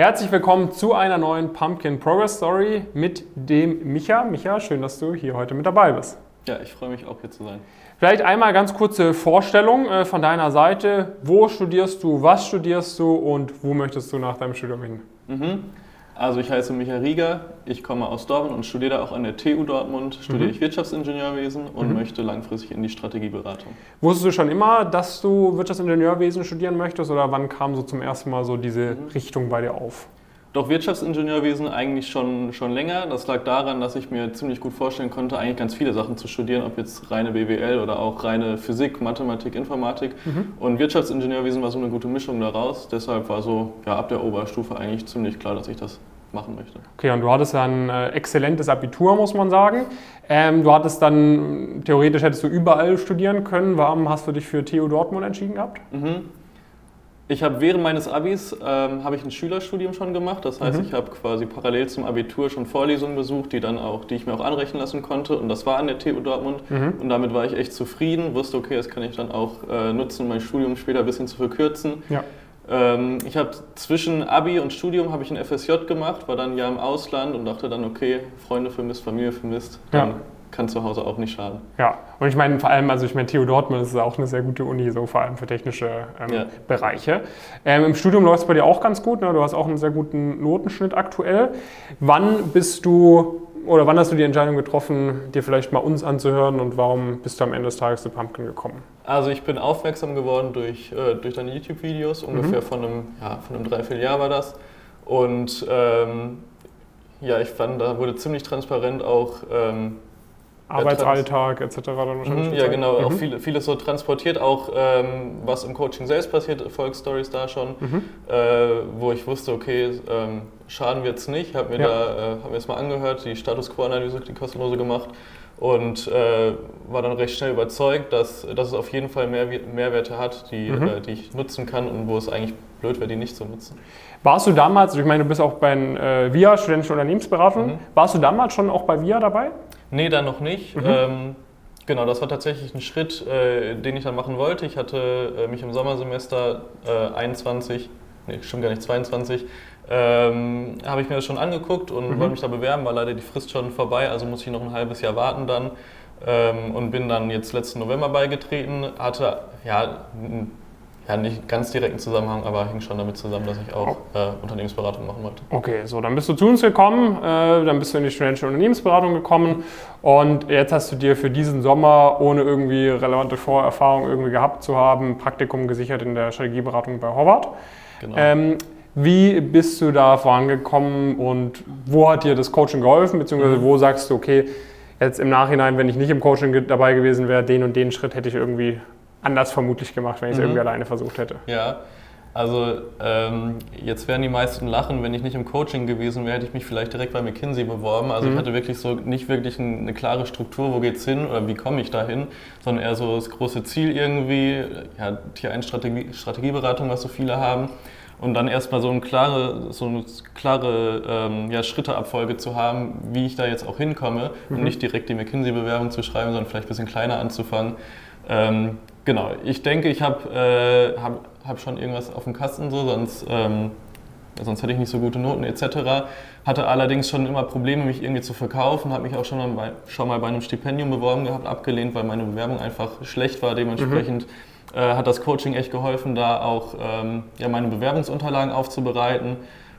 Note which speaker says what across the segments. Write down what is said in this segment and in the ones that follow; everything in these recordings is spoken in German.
Speaker 1: Herzlich willkommen zu einer neuen Pumpkin Progress Story mit dem Micha. Micha, schön, dass du hier heute mit dabei bist.
Speaker 2: Ja, ich freue mich auch hier zu sein.
Speaker 1: Vielleicht einmal ganz kurze Vorstellung äh, von deiner Seite. Wo studierst du, was studierst du und wo möchtest du nach deinem Studium hin?
Speaker 2: Mhm. Also ich heiße Michael Rieger, ich komme aus Dortmund und studiere auch an der TU Dortmund, studiere mhm. ich Wirtschaftsingenieurwesen und mhm. möchte langfristig in die Strategieberatung.
Speaker 1: Wusstest du schon immer, dass du Wirtschaftsingenieurwesen studieren möchtest oder wann kam so zum ersten Mal so diese mhm. Richtung bei dir auf?
Speaker 2: Doch Wirtschaftsingenieurwesen eigentlich schon, schon länger. Das lag daran, dass ich mir ziemlich gut vorstellen konnte, eigentlich ganz viele Sachen zu studieren, ob jetzt reine BWL oder auch reine Physik, Mathematik, Informatik. Mhm. Und Wirtschaftsingenieurwesen war so eine gute Mischung daraus. Deshalb war so ja, ab der Oberstufe eigentlich ziemlich klar, dass ich das machen möchte.
Speaker 1: Okay, und du hattest ja ein äh, exzellentes Abitur, muss man sagen. Ähm, du hattest dann, theoretisch hättest du überall studieren können. Warum hast du dich für TU Dortmund entschieden gehabt?
Speaker 2: Mhm. Ich habe während meines Abis ähm, habe ich ein Schülerstudium schon gemacht. Das heißt, mhm. ich habe quasi parallel zum Abitur schon Vorlesungen besucht, die dann auch, die ich mir auch anrechnen lassen konnte. Und das war an der TU Dortmund. Mhm. Und damit war ich echt zufrieden. Wusste, okay, das kann ich dann auch äh, nutzen, mein Studium später ein bisschen zu verkürzen. Ja. Ähm, ich habe zwischen Abi und Studium habe ich ein FSJ gemacht, war dann Jahr im Ausland und dachte dann, okay, Freunde vermisst, Familie vermisst. Dann ja kann zu Hause auch nicht schaden.
Speaker 1: Ja, und ich meine vor allem, also ich meine, TU Dortmund ist auch eine sehr gute Uni, so vor allem für technische ähm, ja. Bereiche. Ähm, Im Studium läuft es bei dir auch ganz gut, ne? du hast auch einen sehr guten Notenschnitt aktuell. Wann bist du oder wann hast du die Entscheidung getroffen, dir vielleicht mal uns anzuhören und warum bist du am Ende des Tages zu Pumpkin gekommen?
Speaker 2: Also ich bin aufmerksam geworden durch, äh, durch deine YouTube-Videos, ungefähr mhm. von einem, ja, von einem Dreivierteljahr war das. Und ähm, ja, ich fand, da wurde ziemlich transparent auch ähm,
Speaker 1: Arbeitsalltag etc. dann
Speaker 2: wahrscheinlich. Mhm, ja, genau, mhm. auch viel, vieles so transportiert, auch ähm, was im Coaching selbst passiert, Erfolgsstories da schon, mhm. äh, wo ich wusste, okay, ähm, schaden wird es nicht. Habe mir ja. da, äh, hab mir das mal angehört, die Status Quo-Analyse, die kostenlose gemacht und äh, war dann recht schnell überzeugt, dass, dass es auf jeden Fall mehr, Mehrwerte hat, die, mhm. äh, die ich nutzen kann und wo es eigentlich blöd wäre, die nicht zu nutzen.
Speaker 1: Warst du damals, ich meine, du bist auch bei äh, VIA, studentische Unternehmensberatung, mhm. warst du damals schon auch bei VIA dabei?
Speaker 2: Nee, dann noch nicht. Mhm. Ähm, genau, das war tatsächlich ein Schritt, äh, den ich dann machen wollte. Ich hatte äh, mich im Sommersemester äh, 21, nee, stimmt gar nicht, 22, ähm, habe ich mir das schon angeguckt und mhm. wollte mich da bewerben, war leider die Frist schon vorbei, also muss ich noch ein halbes Jahr warten dann. Ähm, und bin dann jetzt letzten November beigetreten, hatte ja ja, nicht ganz direkten Zusammenhang, aber hing schon damit zusammen, dass ich auch äh, Unternehmensberatung machen wollte.
Speaker 1: Okay, so dann bist du zu uns gekommen, äh, dann bist du in die studentische Unternehmensberatung gekommen und jetzt hast du dir für diesen Sommer, ohne irgendwie relevante Vorerfahrung irgendwie gehabt zu haben, Praktikum gesichert in der Strategieberatung bei Horvath. Genau. Ähm, wie bist du da vorangekommen und wo hat dir das Coaching geholfen, beziehungsweise mhm. wo sagst du, okay, jetzt im Nachhinein, wenn ich nicht im Coaching dabei gewesen wäre, den und den Schritt hätte ich irgendwie anders vermutlich gemacht, wenn ich es mhm. irgendwie alleine versucht hätte.
Speaker 2: Ja, also ähm, jetzt werden die meisten lachen, wenn ich nicht im Coaching gewesen wäre, hätte ich mich vielleicht direkt bei McKinsey beworben. Also mhm. ich hatte wirklich so nicht wirklich eine klare Struktur, wo geht's hin oder wie komme ich dahin, sondern eher so das große Ziel irgendwie, ja, Tier 1 Strategie, Strategieberatung, was so viele haben. Und dann erstmal so eine klare, so eine klare ähm, ja, Schritteabfolge zu haben, wie ich da jetzt auch hinkomme mhm. und nicht direkt die McKinsey-Bewerbung zu schreiben, sondern vielleicht ein bisschen kleiner anzufangen. Ähm, genau, ich denke, ich habe äh, hab, hab schon irgendwas auf dem Kasten, so, sonst, ähm, sonst hätte ich nicht so gute Noten etc. Hatte allerdings schon immer Probleme, mich irgendwie zu verkaufen, habe mich auch schon mal, bei, schon mal bei einem Stipendium beworben gehabt, abgelehnt, weil meine Bewerbung einfach schlecht war. Dementsprechend mhm. Äh, hat das Coaching echt geholfen, da auch ähm, ja, meine Bewerbungsunterlagen aufzubereiten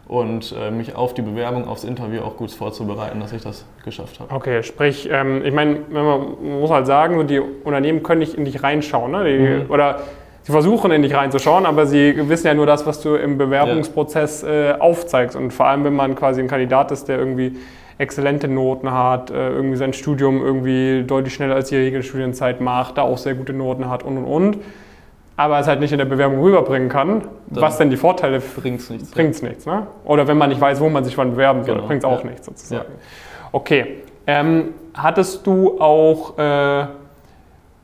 Speaker 2: und äh, mich auf die Bewerbung, aufs Interview auch gut vorzubereiten, dass ich das geschafft habe.
Speaker 1: Okay, sprich, ähm, ich meine, man muss halt sagen, die Unternehmen können nicht in dich reinschauen, ne? Die, mhm. oder sie versuchen in dich reinzuschauen, aber sie wissen ja nur das, was du im Bewerbungsprozess äh, aufzeigst. Und vor allem, wenn man quasi ein Kandidat ist, der irgendwie exzellente Noten hat, äh, irgendwie sein Studium irgendwie deutlich schneller als die Regelstudienzeit macht, da auch sehr gute Noten hat und und und aber es halt nicht in der Bewerbung rüberbringen kann, Dann was denn die Vorteile bringt es nichts. Bringt's nichts ne? Oder wenn man nicht weiß, wo man sich wann bewerben soll, genau. bringt es auch ja. nichts sozusagen. Ja. Okay. Ähm, hattest du auch, äh,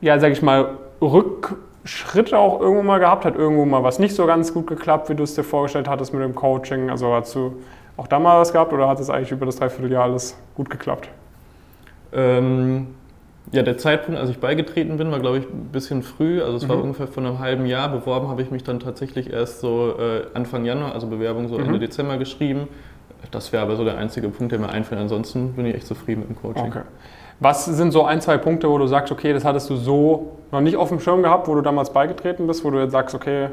Speaker 1: ja, sag ich mal, Rückschritte auch irgendwo mal gehabt? Hat irgendwo mal was nicht so ganz gut geklappt, wie du es dir vorgestellt hattest mit dem Coaching? Also hast du auch da mal was gehabt oder hat es eigentlich über das Dreivierteljahr alles gut geklappt?
Speaker 2: Ähm, ja, der Zeitpunkt, als ich beigetreten bin, war, glaube ich, ein bisschen früh. Also es mhm. war ungefähr vor einem halben Jahr. Beworben habe ich mich dann tatsächlich erst so äh, Anfang Januar, also Bewerbung so mhm. Ende Dezember geschrieben. Das wäre aber so der einzige Punkt, der mir einfällt. Ansonsten bin ich echt zufrieden mit dem Coaching. Okay.
Speaker 1: Was sind so ein, zwei Punkte, wo du sagst, okay, das hattest du so noch nicht auf dem Schirm gehabt, wo du damals beigetreten bist, wo du jetzt sagst, okay,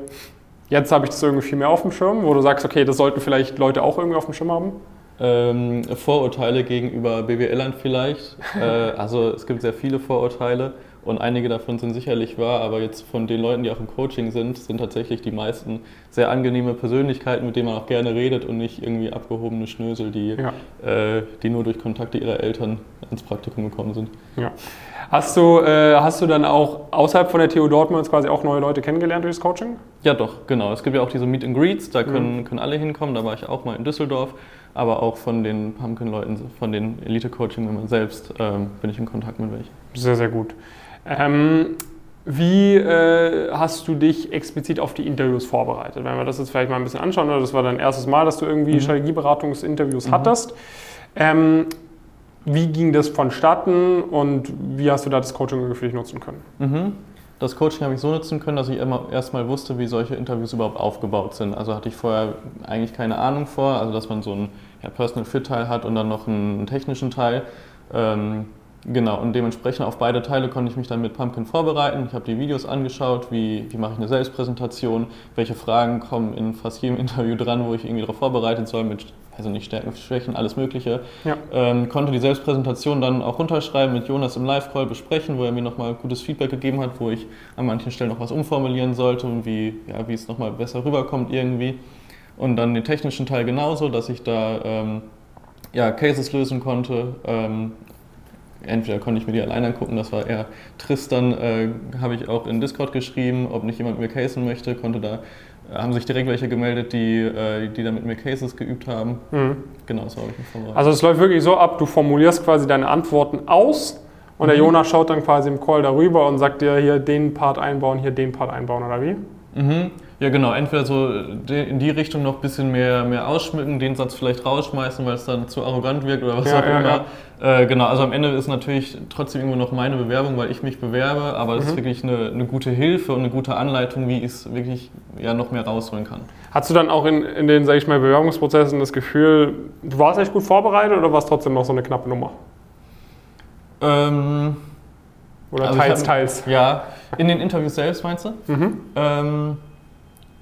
Speaker 1: jetzt habe ich das irgendwie viel mehr auf dem Schirm, wo du sagst, okay, das sollten vielleicht Leute auch irgendwie auf dem Schirm haben?
Speaker 2: Ähm, Vorurteile gegenüber BWLern vielleicht. äh, also es gibt sehr viele Vorurteile und einige davon sind sicherlich wahr, aber jetzt von den Leuten, die auch im Coaching sind, sind tatsächlich die meisten sehr angenehme Persönlichkeiten, mit denen man auch gerne redet und nicht irgendwie abgehobene Schnösel, die, ja. äh, die nur durch Kontakte ihrer Eltern ins Praktikum gekommen sind.
Speaker 1: Ja. Hast du, äh, hast du dann auch außerhalb von der TU Dortmund quasi auch neue Leute kennengelernt durch das Coaching?
Speaker 2: Ja, doch, genau. Es gibt ja auch diese Meet and Greets, da können, mhm. können alle hinkommen. Da war ich auch mal in Düsseldorf aber auch von den Pumpkin-Leuten, von den Elite-Coaching-Membern selbst ähm, bin ich in Kontakt mit welchen.
Speaker 1: Sehr, sehr gut. Ähm, wie äh, hast du dich explizit auf die Interviews vorbereitet? Wenn wir das jetzt vielleicht mal ein bisschen anschauen, das war dein erstes Mal, dass du irgendwie mhm. Strategieberatungsinterviews mhm. hattest. Ähm, wie ging das vonstatten und wie hast du da das Coaching für dich nutzen können?
Speaker 2: Mhm. Das Coaching habe ich so nutzen können, dass ich immer erstmal wusste, wie solche Interviews überhaupt aufgebaut sind. Also hatte ich vorher eigentlich keine Ahnung vor, also dass man so einen ja, Personal Fit Teil hat und dann noch einen technischen Teil. Ähm, genau, und dementsprechend auf beide Teile konnte ich mich dann mit Pumpkin vorbereiten. Ich habe die Videos angeschaut, wie, wie mache ich eine Selbstpräsentation, welche Fragen kommen in fast jedem Interview dran, wo ich irgendwie darauf vorbereitet soll mit also nicht Stärken, Schwächen, alles Mögliche. Ja. Ähm, konnte die Selbstpräsentation dann auch runterschreiben, mit Jonas im Live-Call besprechen, wo er mir nochmal gutes Feedback gegeben hat, wo ich an manchen Stellen noch was umformulieren sollte und wie, ja, wie es nochmal besser rüberkommt irgendwie. Und dann den technischen Teil genauso, dass ich da ähm, ja, Cases lösen konnte. Ähm, entweder konnte ich mir die alleine angucken, das war eher trist, dann äh, habe ich auch in Discord geschrieben, ob nicht jemand mir casen möchte, konnte da haben sich direkt welche gemeldet, die, äh, die dann mit mir Cases geübt haben. Mhm.
Speaker 1: Genau, so habe ich mich vorbereitet. Also es läuft wirklich so ab, du formulierst quasi deine Antworten aus und mhm. der Jonas schaut dann quasi im Call darüber und sagt dir hier den Part einbauen, hier den Part einbauen oder wie?
Speaker 2: Mhm. Ja, genau. Entweder so in die Richtung noch ein bisschen mehr, mehr ausschmücken, den Satz vielleicht rausschmeißen, weil es dann zu arrogant wirkt oder was ja, auch ja, immer. Ja. Äh, genau, also am Ende ist natürlich trotzdem irgendwo noch meine Bewerbung, weil ich mich bewerbe, aber es mhm. ist wirklich eine, eine, gute Hilfe und eine gute Anleitung, wie ich es wirklich ja, noch mehr rausholen kann.
Speaker 1: Hast du dann auch in, in den, sag ich mal, Bewerbungsprozessen das Gefühl, du warst echt gut vorbereitet oder war es trotzdem noch so eine knappe Nummer?
Speaker 2: Ähm,
Speaker 1: oder also teils, hab, teils?
Speaker 2: Ja, in den Interviews selbst meinst du? Mhm. Ähm,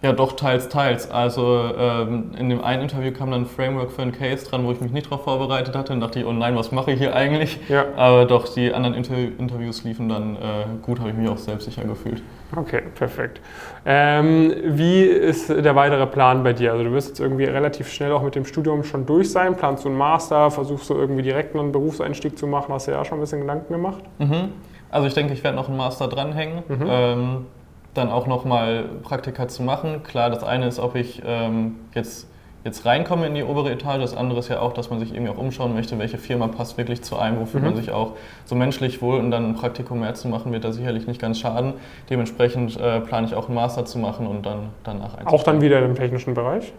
Speaker 2: ja, doch, teils, teils. Also ähm, in dem einen Interview kam dann ein Framework für einen Case dran, wo ich mich nicht darauf vorbereitet hatte. Und dachte ich, oh nein, was mache ich hier eigentlich? Ja. Aber doch, die anderen Inter Interviews liefen dann äh, gut, habe ich mich auch selbstsicher gefühlt.
Speaker 1: Okay, perfekt. Ähm, wie ist der weitere Plan bei dir? Also du wirst jetzt irgendwie relativ schnell auch mit dem Studium schon durch sein. Planst du einen Master? Versuchst du irgendwie direkt einen Berufseinstieg zu machen? Hast du ja schon ein bisschen Gedanken gemacht?
Speaker 2: Mhm. Also ich denke, ich werde noch einen Master dranhängen. Mhm. Ähm, dann auch nochmal Praktika zu machen. Klar, das eine ist, ob ich ähm, jetzt, jetzt reinkomme in die obere Etage. Das andere ist ja auch, dass man sich irgendwie auch umschauen möchte, welche Firma passt wirklich zu einem, wofür mhm. man sich auch so menschlich wohl und dann ein Praktikum mehr zu machen, wird da sicherlich nicht ganz schaden. Dementsprechend äh, plane ich auch einen Master zu machen und dann danach
Speaker 1: Auch dann wieder im technischen Bereich?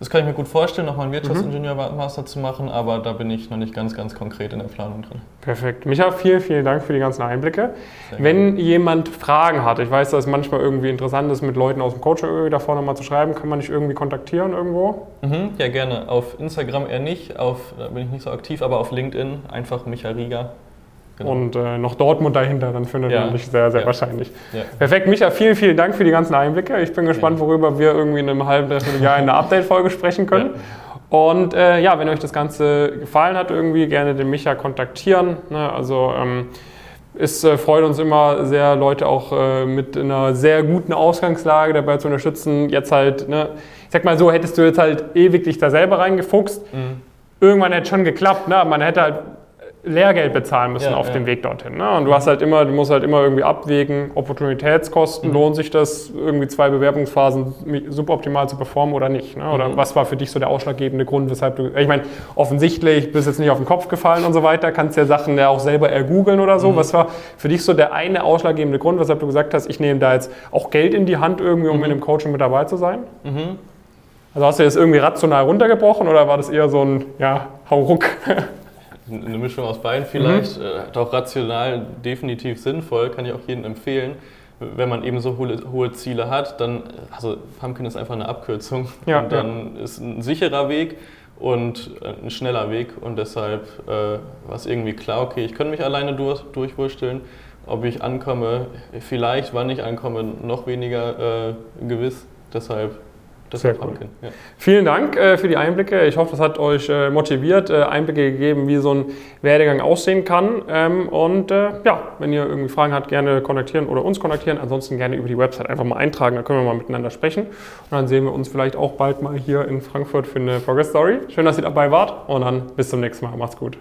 Speaker 2: Das kann ich mir gut vorstellen, nochmal einen Wirtschaftsingenieur-Master zu machen, aber da bin ich noch nicht ganz, ganz konkret in der Planung drin.
Speaker 1: Perfekt. Micha, vielen, vielen Dank für die ganzen Einblicke. Sehr Wenn gerne. jemand Fragen hat, ich weiß, dass es manchmal irgendwie interessant ist, mit Leuten aus dem Coaching da vorne mal zu schreiben, kann man dich irgendwie kontaktieren irgendwo?
Speaker 2: Mhm, ja, gerne. Auf Instagram eher nicht, auf, da bin ich nicht so aktiv, aber auf LinkedIn einfach Micha Rieger.
Speaker 1: Genau. Und äh, noch Dortmund dahinter, dann findet ja. man dich sehr, sehr ja. wahrscheinlich. Ja. Perfekt, Micha, vielen, vielen Dank für die ganzen Einblicke. Ich bin gespannt, worüber wir irgendwie in einem halben, dreiviertel Jahr in einer Update-Folge sprechen können. Und äh, ja, wenn euch das Ganze gefallen hat, irgendwie gerne den Micha kontaktieren. Ne? Also ähm, es äh, freut uns immer sehr, Leute auch äh, mit einer sehr guten Ausgangslage dabei zu unterstützen. Jetzt halt, ne? ich sag mal so, hättest du jetzt halt ewig dich da selber reingefuchst. Mhm. Irgendwann hätte es schon geklappt, ne? man hätte halt Lehrgeld bezahlen müssen ja, auf ja. dem Weg dorthin. Ne? Und du hast halt immer, du musst halt immer irgendwie abwägen, Opportunitätskosten, mhm. lohnt sich das, irgendwie zwei Bewerbungsphasen suboptimal zu performen oder nicht? Ne? Oder mhm. was war für dich so der ausschlaggebende Grund, weshalb du, ich meine, offensichtlich bist jetzt nicht auf den Kopf gefallen und so weiter, kannst ja Sachen ja auch selber ergoogeln oder so. Mhm. Was war für dich so der eine ausschlaggebende Grund, weshalb du gesagt hast, ich nehme da jetzt auch Geld in die Hand irgendwie, um mhm. in einem Coaching mit dabei zu sein? Mhm. Also hast du das irgendwie rational runtergebrochen oder war das eher so ein, ja, Hauruck?
Speaker 2: eine Mischung aus beiden vielleicht, mhm. äh, auch rational definitiv sinnvoll, kann ich auch jedem empfehlen. Wenn man eben so hohe, hohe Ziele hat, dann, also Pumpkin ist einfach eine Abkürzung ja, und dann ja. ist ein sicherer Weg und äh, ein schneller Weg und deshalb äh, war es irgendwie klar, okay, ich könnte mich alleine durch, durchwursteln. Ob ich ankomme, vielleicht, wann ich ankomme, noch weniger äh, gewiss. Deshalb
Speaker 1: das Sehr cool. Ja. Vielen Dank äh, für die Einblicke. Ich hoffe, das hat euch äh, motiviert, äh, Einblicke gegeben, wie so ein Werdegang aussehen kann. Ähm, und äh, ja, wenn ihr irgendwie Fragen habt, gerne kontaktieren oder uns kontaktieren. Ansonsten gerne über die Website einfach mal eintragen, dann können wir mal miteinander sprechen. Und dann sehen wir uns vielleicht auch bald mal hier in Frankfurt für eine Progress Story. Schön, dass ihr dabei wart und dann bis zum nächsten Mal. Macht's gut.